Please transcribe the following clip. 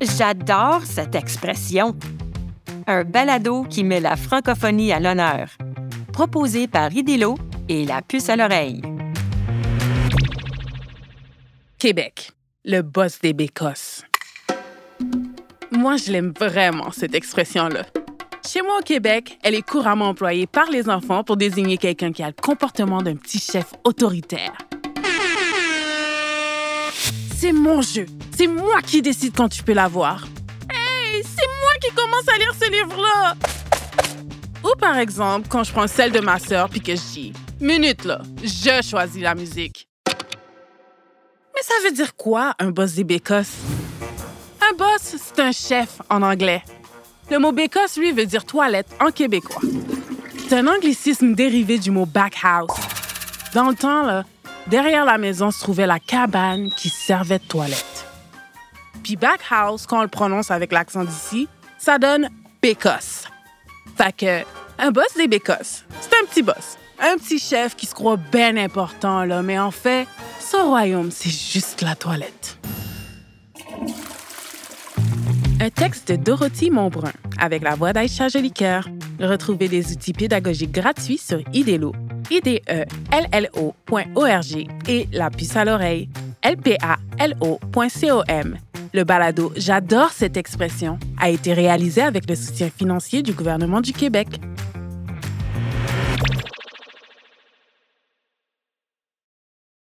J'adore cette expression. Un balado qui met la francophonie à l'honneur. Proposé par Idélo et la puce à l'oreille. Québec, le boss des bécosses. Moi, je l'aime vraiment, cette expression-là. Chez moi au Québec, elle est couramment employée par les enfants pour désigner quelqu'un qui a le comportement d'un petit chef autoritaire. C'est mon jeu. C'est moi qui décide quand tu peux l'avoir. Hey, c'est moi qui commence à lire ce livre-là. Ou par exemple, quand je prends celle de ma sœur puis que je dis Minute là, je choisis la musique. Mais ça veut dire quoi, un boss des bécosses? Un boss, c'est un chef en anglais. Le mot bécosse, lui, veut dire toilette en québécois. C'est un anglicisme dérivé du mot backhouse. Dans le temps, là, derrière la maison se trouvait la cabane qui servait de toilette. Puis backhouse, quand on le prononce avec l'accent d'ici, ça donne bécosse. Fait que, un boss des bécosses, c'est un petit boss. Un petit chef qui se croit bien important, là, mais en fait, son royaume, c'est juste la toilette. Un texte de Dorothy Montbrun avec la voix d'Aïcha Jolicoeur. Retrouvez des outils pédagogiques gratuits sur IDELO, IDELLO.org et la puce à l'oreille, LPALO.com. Le balado J'adore cette expression a été réalisé avec le soutien financier du gouvernement du Québec.